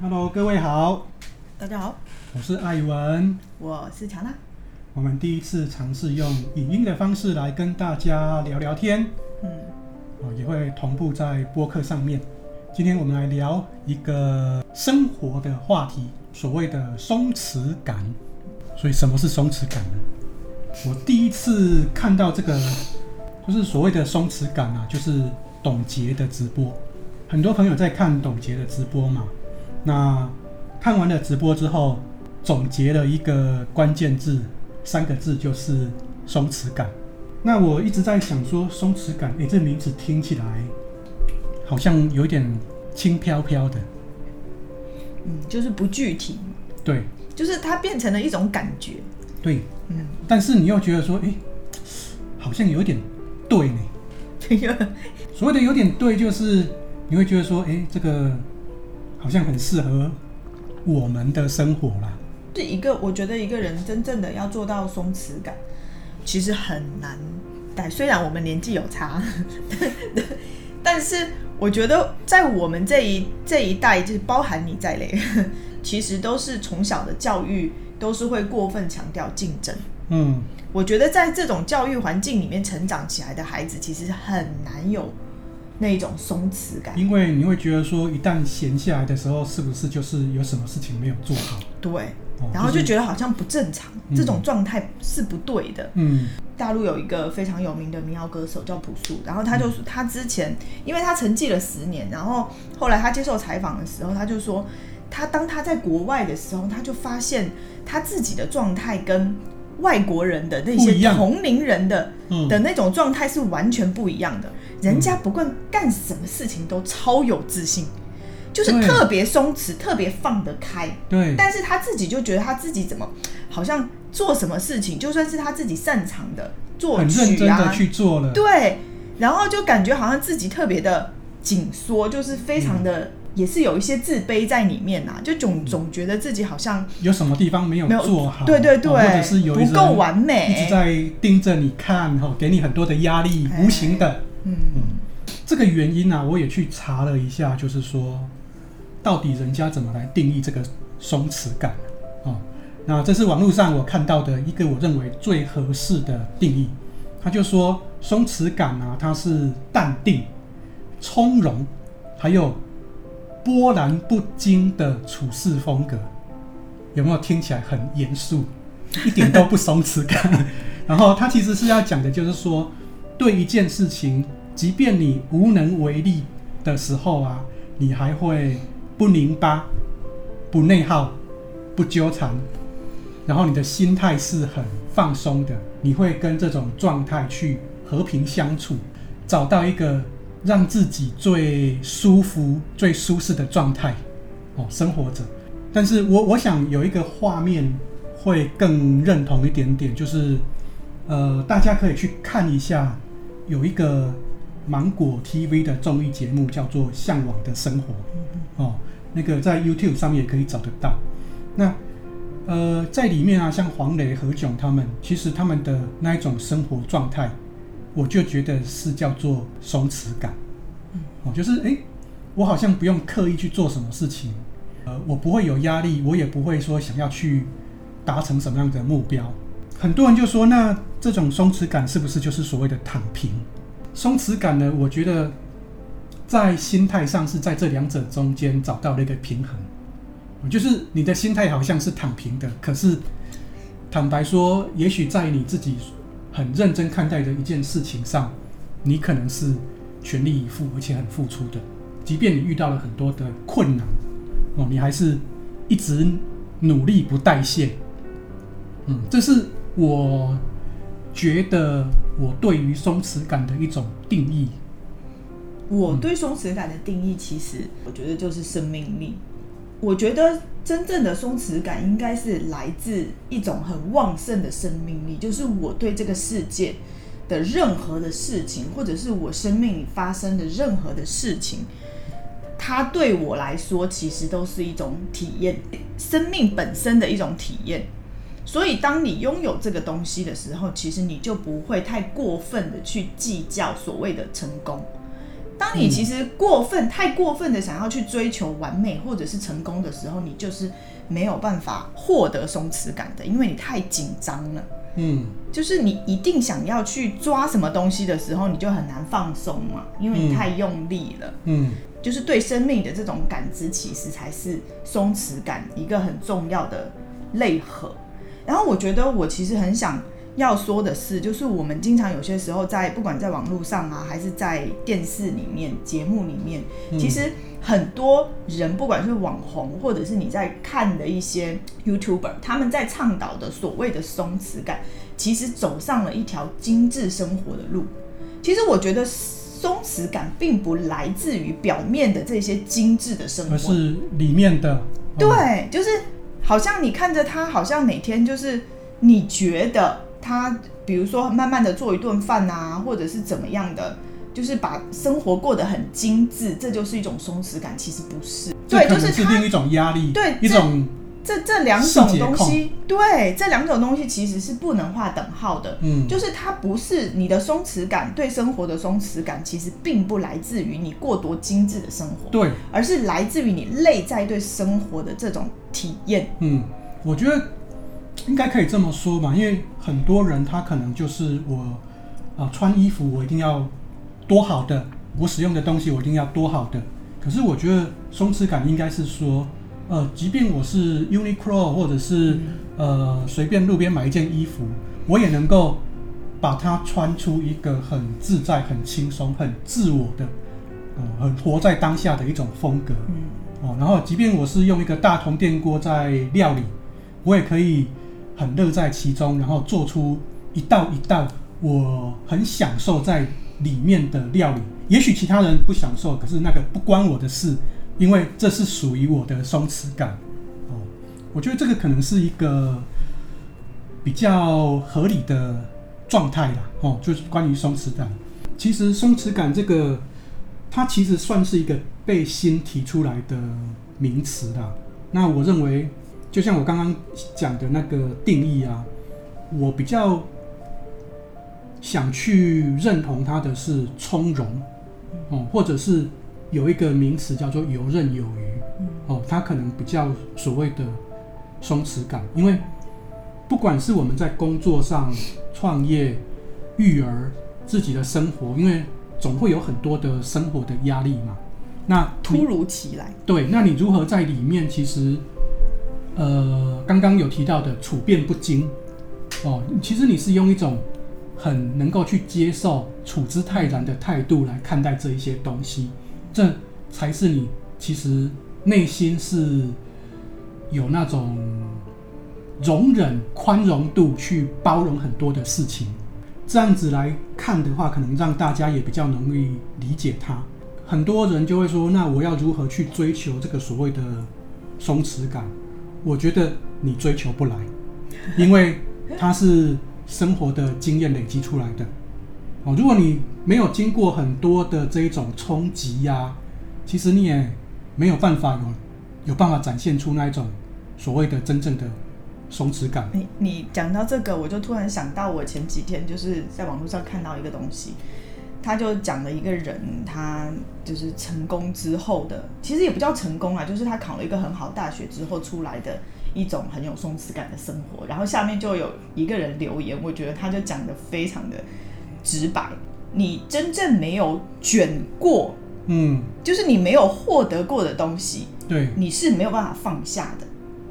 Hello，各位好。大家好，我是艾文，我是乔娜。我们第一次尝试用影音的方式来跟大家聊聊天，嗯，也会同步在播客上面。今天我们来聊一个生活的话题，所谓的松弛感。所以什么是松弛感呢？我第一次看到这个，就是所谓的松弛感啊，就是董洁的直播。很多朋友在看董洁的直播嘛，那看完了直播之后，总结了一个关键字，三个字就是松弛感。那我一直在想说，松弛感，诶，这名字听起来好像有点轻飘飘的，嗯，就是不具体。对。就是它变成了一种感觉，对，嗯，但是你又觉得说，哎、欸，好像有点对呢。所谓的有点对，就是你会觉得说，哎、欸，这个好像很适合我们的生活啦。是一个，我觉得一个人真正的要做到松弛感，其实很难。但虽然我们年纪有差，但是我觉得在我们这一这一代，就是包含你在内。其实都是从小的教育都是会过分强调竞争。嗯，我觉得在这种教育环境里面成长起来的孩子，其实很难有那种松弛感。因为你会觉得说，一旦闲下来的时候，是不是就是有什么事情没有做好？对，然后就觉得好像不正常，这种状态是不对的。嗯，大陆有一个非常有名的民谣歌手叫朴树，然后他就说，他之前因为他沉寂了十年，然后后来他接受采访的时候，他就说。他当他在国外的时候，他就发现他自己的状态跟外国人的那些同龄人的的那种状态是完全不一样的。人家不管干什么事情都超有自信，就是特别松弛，特别放得开。对。但是他自己就觉得他自己怎么好像做什么事情，就算是他自己擅长的作曲啊，去做了。对。然后就感觉好像自己特别的紧缩，就是非常的。也是有一些自卑在里面呐、啊，就总总觉得自己好像有什么地方没有做好，对对对，或者是有不够完美，一直在盯着你看，哈，给你很多的压力，无形的。嗯嗯，这个原因呢、啊，我也去查了一下，就是说，到底人家怎么来定义这个松弛感啊？那这是网络上我看到的一个我认为最合适的定义。他就说，松弛感啊，它是淡定、从容，还有。波澜不惊的处事风格，有没有听起来很严肃，一点都不松弛感？然后他其实是要讲的，就是说，对一件事情，即便你无能为力的时候啊，你还会不拧巴、不内耗、不纠缠，然后你的心态是很放松的，你会跟这种状态去和平相处，找到一个。让自己最舒服、最舒适的状态哦，生活着。但是我我想有一个画面会更认同一点点，就是呃，大家可以去看一下，有一个芒果 TV 的综艺节目叫做《向往的生活》哦，那个在 YouTube 上面也可以找得到。那呃，在里面啊，像黄磊、何炅他们，其实他们的那一种生活状态。我就觉得是叫做松弛感，哦，就是诶，我好像不用刻意去做什么事情，呃，我不会有压力，我也不会说想要去达成什么样的目标。很多人就说，那这种松弛感是不是就是所谓的躺平？松弛感呢？我觉得在心态上是在这两者中间找到了一个平衡，就是你的心态好像是躺平的，可是坦白说，也许在你自己。很认真看待的一件事情上，你可能是全力以赴，而且很付出的。即便你遇到了很多的困难，哦，你还是一直努力不怠懈。嗯，这是我觉得我对于松弛感的一种定义。我对松弛感的定义，其实我觉得就是生命力。我觉得真正的松弛感应该是来自一种很旺盛的生命力，就是我对这个世界的任何的事情，或者是我生命里发生的任何的事情，它对我来说其实都是一种体验，生命本身的一种体验。所以，当你拥有这个东西的时候，其实你就不会太过分的去计较所谓的成功。当当你其实过分、嗯、太过分的想要去追求完美或者是成功的时候，你就是没有办法获得松弛感的，因为你太紧张了。嗯，就是你一定想要去抓什么东西的时候，你就很难放松嘛，因为你太用力了。嗯，就是对生命的这种感知，其实才是松弛感一个很重要的内核。然后我觉得我其实很想要说的是，就是我们经常有些时候在不管在网络上啊，还是在电视里面节目里面，其实。很多人，不管是网红，或者是你在看的一些 YouTuber，他们在倡导的所谓的松弛感，其实走上了一条精致生活的路。其实我觉得松弛感并不来自于表面的这些精致的生活，而是里面的。对，就是好像你看着他，好像每天就是你觉得他，比如说慢慢的做一顿饭啊，或者是怎么样的。就是把生活过得很精致，这就是一种松弛感。其实不是，对，就是是另一种压力，对，一种这这两种东西，对，这两种东西其实是不能画等号的。嗯，就是它不是你的松弛感，对生活的松弛感，其实并不来自于你过多精致的生活，对，而是来自于你内在对生活的这种体验。嗯，我觉得应该可以这么说吧，因为很多人他可能就是我啊、呃，穿衣服我一定要。多好的，我使用的东西我一定要多好的。可是我觉得松弛感应该是说，呃，即便我是 Uniqlo 或者是呃随便路边买一件衣服，我也能够把它穿出一个很自在、很轻松、很自我的，呃，很活在当下的一种风格。哦，然后即便我是用一个大铜电锅在料理，我也可以很乐在其中，然后做出一道一道我很享受在。里面的料理，也许其他人不享受，可是那个不关我的事，因为这是属于我的松弛感。哦，我觉得这个可能是一个比较合理的状态啦。哦，就是关于松弛感。其实松弛感这个，它其实算是一个被新提出来的名词啦。那我认为，就像我刚刚讲的那个定义啊，我比较。想去认同它的是从容，哦，或者是有一个名词叫做游刃有余，哦，它可能比较所谓的松弛感，因为不管是我们在工作上、创业、育儿、自己的生活，因为总会有很多的生活的压力嘛，那突如其来，对，那你如何在里面？其实，呃，刚刚有提到的处变不惊，哦，其实你是用一种。很能够去接受、处之泰然的态度来看待这一些东西，这才是你其实内心是有那种容忍、宽容度去包容很多的事情。这样子来看的话，可能让大家也比较容易理解它。很多人就会说：“那我要如何去追求这个所谓的松弛感？”我觉得你追求不来，因为它是。生活的经验累积出来的，哦，如果你没有经过很多的这一种冲击呀，其实你也没有办法有有办法展现出那一种所谓的真正的松弛感。你你讲到这个，我就突然想到，我前几天就是在网络上看到一个东西，他就讲了一个人，他就是成功之后的，其实也不叫成功啊，就是他考了一个很好大学之后出来的。一种很有松弛感的生活，然后下面就有一个人留言，我觉得他就讲的非常的直白。你真正没有卷过，嗯，就是你没有获得过的东西，对，你是没有办法放下的。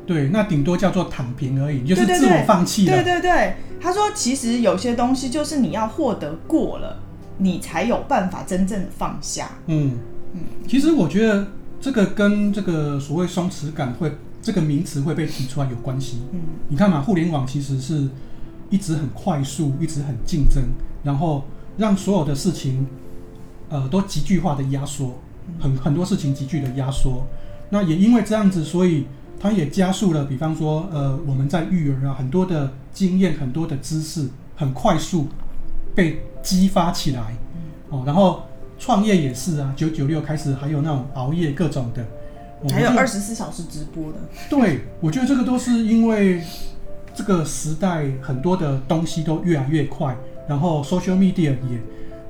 对，那顶多叫做躺平而已，就是自我放弃了。对对对，他说其实有些东西就是你要获得过了，你才有办法真正的放下。嗯嗯，其实我觉得这个跟这个所谓松弛感会。这个名词会被提出来有关系。嗯，你看嘛，互联网其实是一直很快速，一直很竞争，然后让所有的事情，呃，都急剧化的压缩，很很多事情急剧的压缩。那也因为这样子，所以它也加速了。比方说，呃，我们在育儿啊，很多的经验、很多的知识，很快速被激发起来。哦，然后创业也是啊，九九六开始，还有那种熬夜各种的。还有二十四小时直播的，对，我觉得这个都是因为这个时代很多的东西都越来越快，然后 social media 也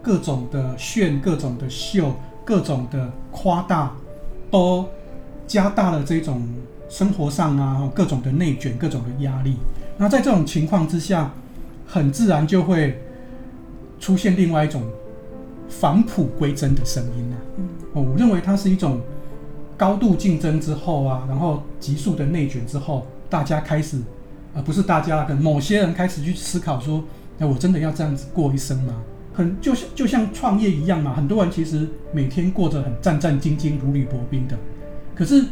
各种的炫，各种的秀，各种的夸大，都加大了这种生活上啊各种的内卷、各种的压力。那在这种情况之下，很自然就会出现另外一种返璞归真的声音啊。哦，我认为它是一种高度竞争之后啊，然后急速的内卷之后，大家开始，而不是大家，跟某些人开始去思考说，那我真的要这样子过一生吗？很就像就像创业一样嘛，很多人其实每天过着很战战兢兢、如履薄冰的，可是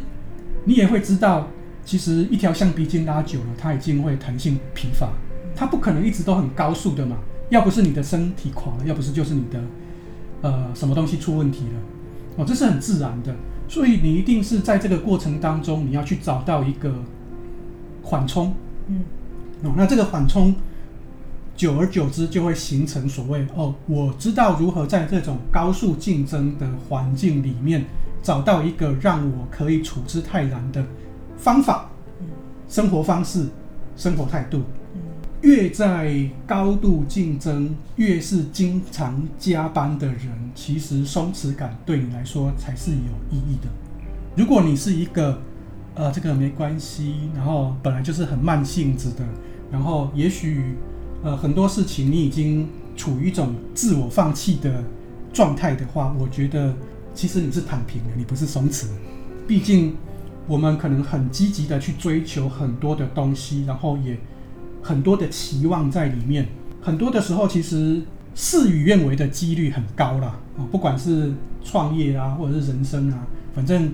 你也会知道，其实一条橡皮筋拉久了，它已经会弹性疲乏，它不可能一直都很高速的嘛。要不是你的身体垮了，要不是就是你的呃什么东西出问题了，哦，这是很自然的。所以你一定是在这个过程当中，你要去找到一个缓冲，嗯，哦，那这个缓冲，久而久之就会形成所谓哦，我知道如何在这种高速竞争的环境里面找到一个让我可以处之泰然的方法，生活方式、生活态度。越在高度竞争，越是经常加班的人，其实松弛感对你来说才是有意义的。如果你是一个，呃，这个没关系，然后本来就是很慢性子的，然后也许，呃，很多事情你已经处于一种自我放弃的状态的话，我觉得其实你是躺平的，你不是松弛。毕竟我们可能很积极的去追求很多的东西，然后也。很多的期望在里面，很多的时候其实事与愿违的几率很高啦。啊，不管是创业啊，或者是人生啊，反正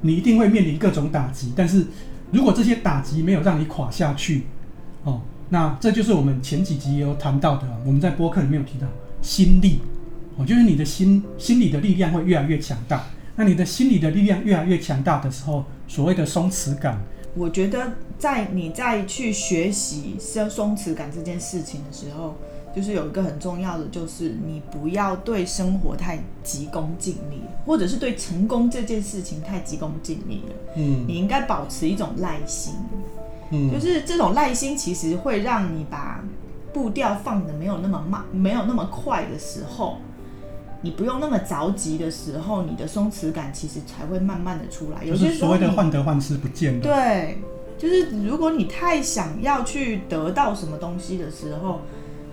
你一定会面临各种打击。但是如果这些打击没有让你垮下去，哦，那这就是我们前几集也有谈到的，我们在播客里面有提到心力，哦，就是你的心心理的力量会越来越强大。那你的心理的力量越来越强大的时候，所谓的松弛感。我觉得，在你再去学习松松弛感这件事情的时候，就是有一个很重要的，就是你不要对生活太急功近利，或者是对成功这件事情太急功近利了。嗯，你应该保持一种耐心。嗯，就是这种耐心，其实会让你把步调放得没有那么慢，没有那么快的时候。你不用那么着急的时候，你的松弛感其实才会慢慢的出来。有些所谓的患得患失不见了。对，就是如果你太想要去得到什么东西的时候，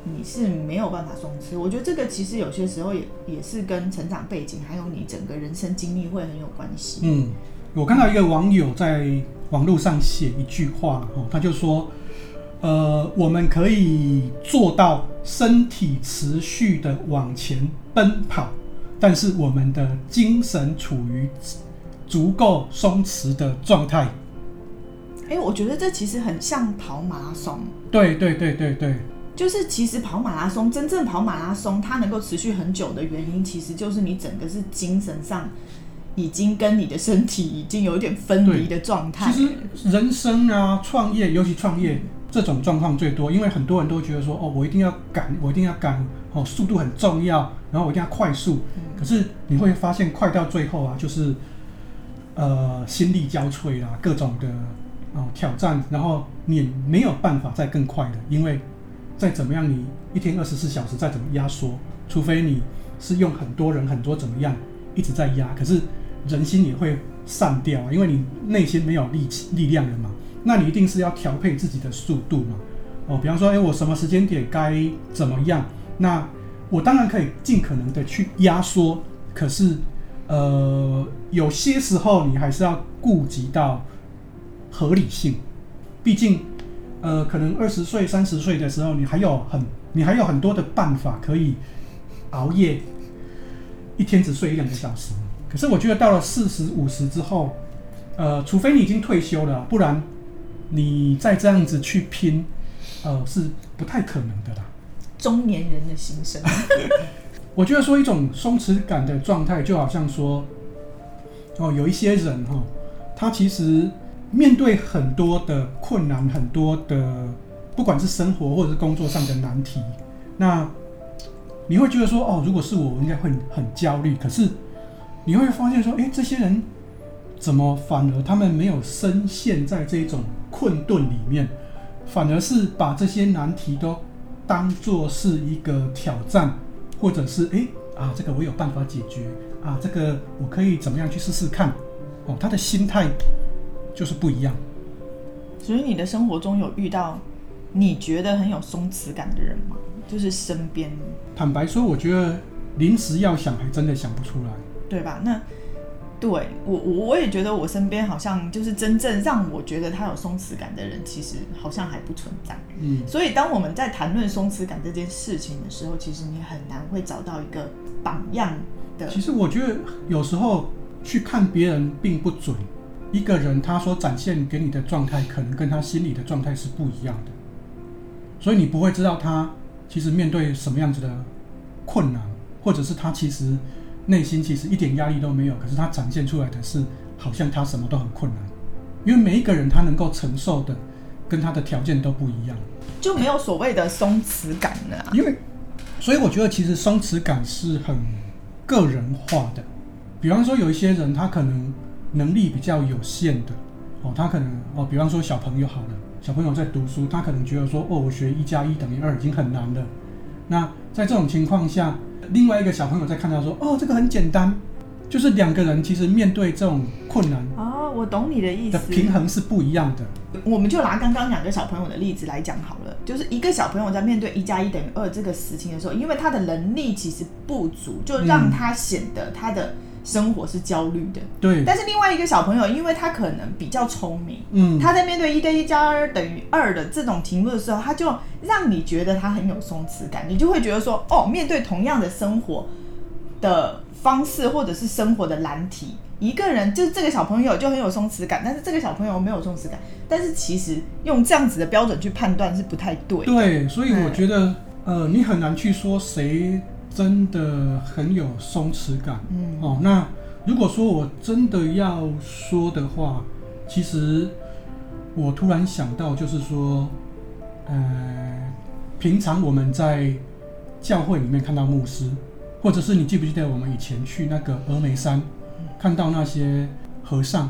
你是没有办法松弛。我觉得这个其实有些时候也也是跟成长背景还有你整个人生经历会很有关系。嗯，我看到一个网友在网络上写一句话，哦，他就说。呃，我们可以做到身体持续的往前奔跑，但是我们的精神处于足够松弛的状态。哎、欸，我觉得这其实很像跑马拉松。对对对对对，就是其实跑马拉松，真正跑马拉松，它能够持续很久的原因，其实就是你整个是精神上已经跟你的身体已经有一点分离的状态。其实人生啊，创业，尤其创业。嗯这种状况最多，因为很多人都觉得说，哦，我一定要赶，我一定要赶，哦，速度很重要，然后我一定要快速。可是你会发现，快到最后啊，就是，呃，心力交瘁啦，各种的哦挑战，然后你没有办法再更快的，因为再怎么样，你一天二十四小时再怎么压缩，除非你是用很多人很多怎么样一直在压，可是人心也会散掉，因为你内心没有力气力量了嘛。那你一定是要调配自己的速度嘛？哦，比方说，诶，我什么时间点该怎么样？那我当然可以尽可能的去压缩，可是，呃，有些时候你还是要顾及到合理性。毕竟，呃，可能二十岁、三十岁的时候，你还有很，你还有很多的办法可以熬夜，一天只睡一两个小时。可是我觉得到了四十五十之后，呃，除非你已经退休了，不然。你再这样子去拼，呃，是不太可能的啦。中年人的心声。我觉得说一种松弛感的状态，就好像说，哦，有一些人哈、哦，他其实面对很多的困难，很多的不管是生活或者是工作上的难题，那你会觉得说，哦，如果是我，我应该会很焦虑。可是你会发现说，诶，这些人怎么反而他们没有深陷在这种。困顿里面，反而是把这些难题都当做是一个挑战，或者是诶啊，这个我有办法解决，啊，这个我可以怎么样去试试看，哦，他的心态就是不一样。所以你的生活中有遇到你觉得很有松弛感的人吗？就是身边。坦白说，我觉得临时要想，还真的想不出来，对吧？那。对我，我我也觉得我身边好像就是真正让我觉得他有松弛感的人，其实好像还不存在。嗯，所以当我们在谈论松弛感这件事情的时候，其实你很难会找到一个榜样的。其实我觉得有时候去看别人并不准，一个人他所展现给你的状态，可能跟他心里的状态是不一样的，所以你不会知道他其实面对什么样子的困难，或者是他其实。内心其实一点压力都没有，可是他展现出来的是好像他什么都很困难，因为每一个人他能够承受的跟他的条件都不一样，就没有所谓的松弛感了啊。因为，所以我觉得其实松弛感是很个人化的。比方说有一些人他可能能力比较有限的哦，他可能哦，比方说小朋友好了，小朋友在读书，他可能觉得说哦，我学一加一等于二已经很难了。那在这种情况下，另外一个小朋友在看到说：“哦，这个很简单。”就是两个人其实面对这种困难，哦，我懂你的意思。的平衡是不一样的。我们就拿刚刚两个小朋友的例子来讲好了。就是一个小朋友在面对一加一等于二这个事情的时候，因为他的能力其实不足，就让他显得他的。生活是焦虑的，对。但是另外一个小朋友，因为他可能比较聪明，嗯，他在面对一对一加二等于二的这种题目的时候，他就让你觉得他很有松弛感，你就会觉得说，哦，面对同样的生活的方式或者是生活的难题，一个人就是这个小朋友就很有松弛感，但是这个小朋友没有松弛感。但是其实用这样子的标准去判断是不太对。对，所以我觉得，呃，你很难去说谁。真的很有松弛感，嗯，哦，那如果说我真的要说的话，其实我突然想到，就是说，呃，平常我们在教会里面看到牧师，或者是你记不记得我们以前去那个峨眉山，看到那些和尚？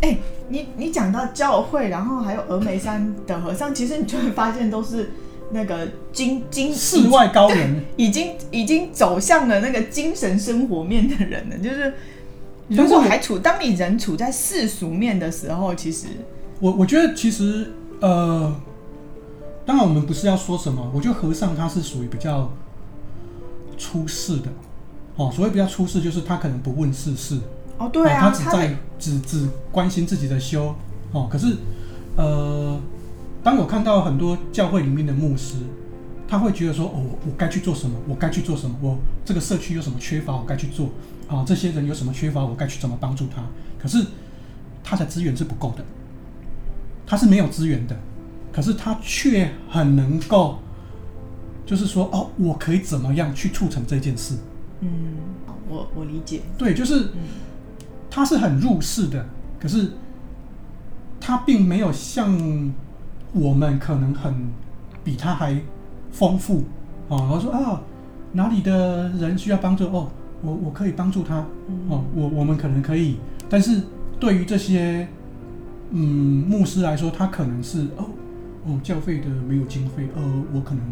哎、欸，你你讲到教会，然后还有峨眉山的和尚，其实你就会发现都是。那个精精世外高人，已经已经走向了那个精神生活面的人了。就是如果还处，当你人处在世俗面的时候，其实我我觉得其实呃，当然我们不是要说什么。我觉得和尚他是属于比较出世的哦，所谓比较出世，就是他可能不问世事哦，对啊，他只在只只关心自己的修哦。可是呃。当我看到很多教会里面的牧师，他会觉得说：“哦，我该去做什么？我该去做什么？我这个社区有什么缺乏？我该去做啊！这些人有什么缺乏？我该去怎么帮助他？”可是他的资源是不够的，他是没有资源的，可是他却很能够，就是说：“哦，我可以怎么样去促成这件事？”嗯，我我理解。对，就是他是很入世的，可是他并没有像。我们可能很比他还丰富啊！我说啊，哪里的人需要帮助哦，我我可以帮助他哦，我我们可能可以。但是对于这些嗯牧师来说，他可能是哦哦教费的没有经费，呃，我可能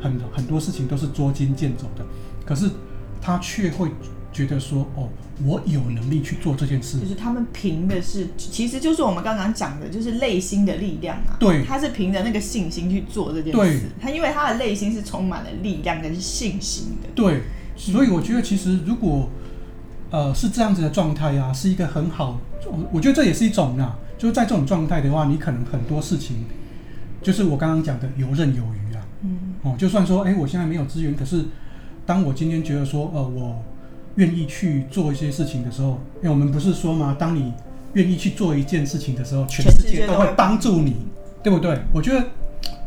很很多事情都是捉襟见肘的，可是他却会。觉得说哦，我有能力去做这件事，就是他们凭的是，其实就是我们刚刚讲的，就是内心的力量啊。对，他是凭着那个信心去做这件事。对，他因为他的内心是充满了力量跟信心的。对，所以我觉得其实如果呃是这样子的状态啊，是一个很好，我觉得这也是一种啊，就是在这种状态的话，你可能很多事情，就是我刚刚讲的游刃有余啊。嗯。哦，就算说哎，我现在没有资源，可是当我今天觉得说呃我。愿意去做一些事情的时候，因为我们不是说嘛？当你愿意去做一件事情的时候，全世界都会帮助你，对不对？我觉得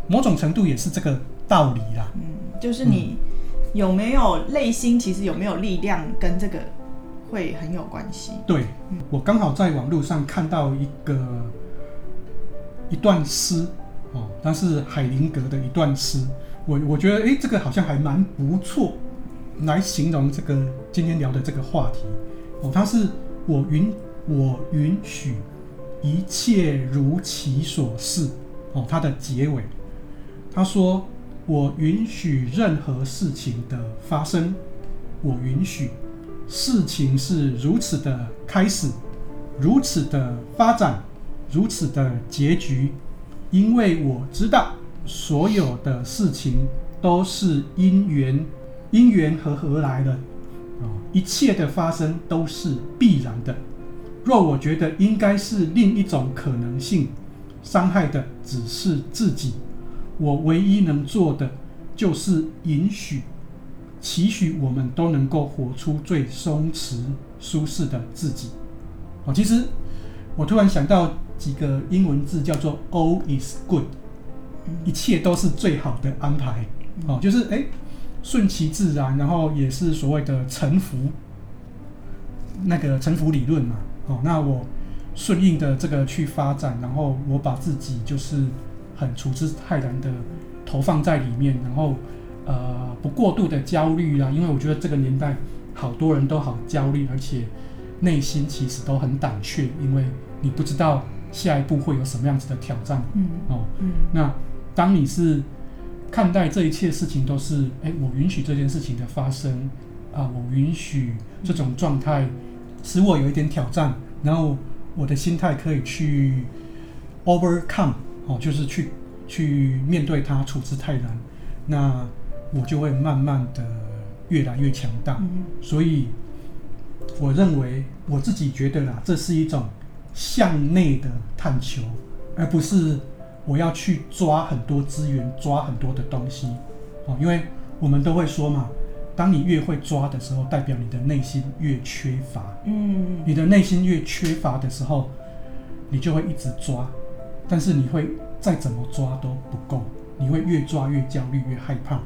某种程度也是这个道理啦。嗯，就是你有没有内心，其实有没有力量，跟这个会很有关系。对，我刚好在网络上看到一个一段诗哦，但是海灵格的一段诗，我我觉得诶，这个好像还蛮不错。来形容这个今天聊的这个话题。哦，他是我允我允许一切如其所是哦，他的结尾他说，我允许任何事情的发生，我允许事情是如此的开始，如此的发展，如此的结局，因为我知道所有的事情都是因缘，因缘和合而来的，一切的发生都是必然的。若我觉得应该是另一种可能性，伤害的只是自己，我唯一能做的就是允许。期许我们都能够活出最松弛、舒适的自己。哦，其实我突然想到几个英文字，叫做 “all is good”，一切都是最好的安排。哦，就是诶，顺其自然，然后也是所谓的臣服，那个臣服理论嘛。哦，那我顺应的这个去发展，然后我把自己就是很处之泰然的投放在里面，然后。呃，不过度的焦虑啊，因为我觉得这个年代好多人都好焦虑，而且内心其实都很胆怯，因为你不知道下一步会有什么样子的挑战。嗯，哦，嗯，那当你是看待这一切事情都是，哎，我允许这件事情的发生啊，我允许这种状态使我有一点挑战，然后我的心态可以去 overcome，哦，就是去去面对它，处之泰然。那我就会慢慢的越来越强大，所以我认为我自己觉得啦，这是一种向内的探求，而不是我要去抓很多资源、抓很多的东西哦。因为我们都会说嘛，当你越会抓的时候，代表你的内心越缺乏。嗯，你的内心越缺乏的时候，你就会一直抓，但是你会再怎么抓都不够，你会越抓越焦虑、越害怕。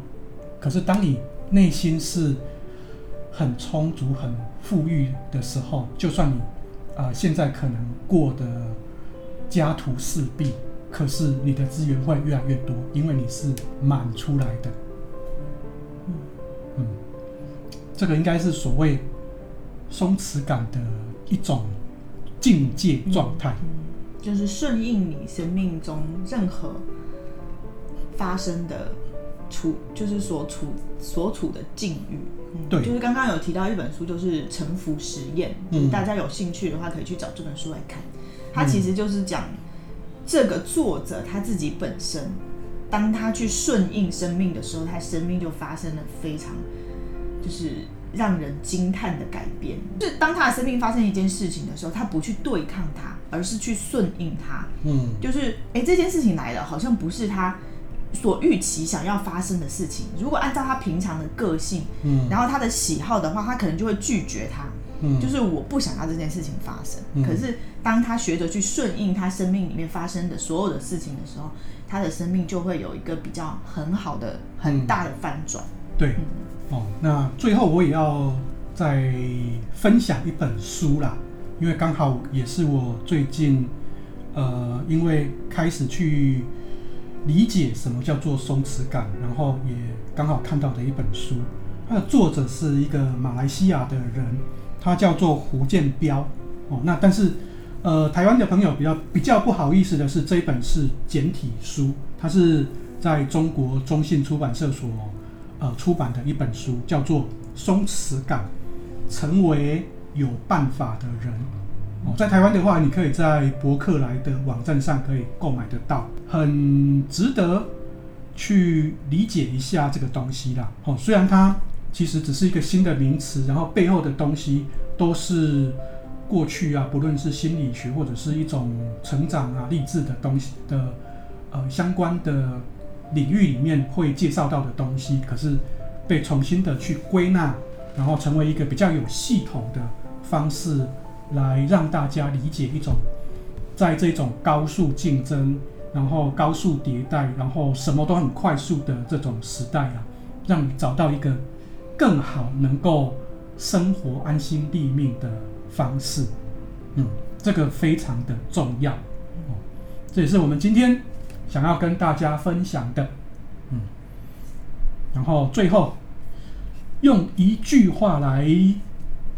可是，当你内心是很充足、很富裕的时候，就算你啊、呃、现在可能过得家徒四壁，可是你的资源会越来越多，因为你是满出来的。嗯，嗯，这个应该是所谓松弛感的一种境界状态，嗯嗯，就是顺应你生命中任何发生的。处就是所处所处的境遇，嗯，对，就是刚刚有提到一本书，就是《沉浮实验》，嗯，大家有兴趣的话可以去找这本书来看。它其实就是讲这个作者他自己本身，当他去顺应生命的时候，他生命就发生了非常就是让人惊叹的改变。就是当他的生命发生一件事情的时候，他不去对抗它，而是去顺应它。嗯，就是哎，这件事情来了，好像不是他。所预期想要发生的事情，如果按照他平常的个性，嗯，然后他的喜好的话，他可能就会拒绝他，嗯，就是我不想要这件事情发生。嗯，可是当他学着去顺应他生命里面发生的所有的事情的时候，他的生命就会有一个比较很好的、很大的翻转。对，嗯，哦，那最后我也要再分享一本书啦，因为刚好也是我最近，呃，因为开始去。理解什么叫做松弛感，然后也刚好看到的一本书，它的作者是一个马来西亚的人，他叫做胡建标哦。那但是呃，台湾的朋友比较比较不好意思的是，这一本是简体书，它是在中国中信出版社所呃出版的一本书，叫做《松弛感：成为有办法的人》。哦，在台湾的话，你可以在博客来的网站上可以购买得到，很值得去理解一下这个东西啦。哦，虽然它其实只是一个新的名词，然后背后的东西都是过去啊，不论是心理学或者是一种成长啊、励志的东西的呃相关的领域里面会介绍到的东西，可是被重新的去归纳，然后成为一个比较有系统的方式。来让大家理解一种，在这种高速竞争，然后高速迭代，然后什么都很快速的这种时代啊，让你找到一个更好能够生活安心立命的方式。嗯，这个非常的重要。这也是我们今天想要跟大家分享的。嗯，然后最后用一句话来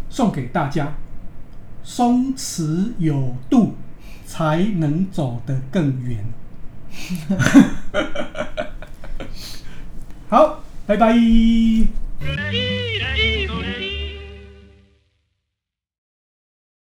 送给大家。松弛有度，才能走得更远。好，拜拜。Dee, dee, dee.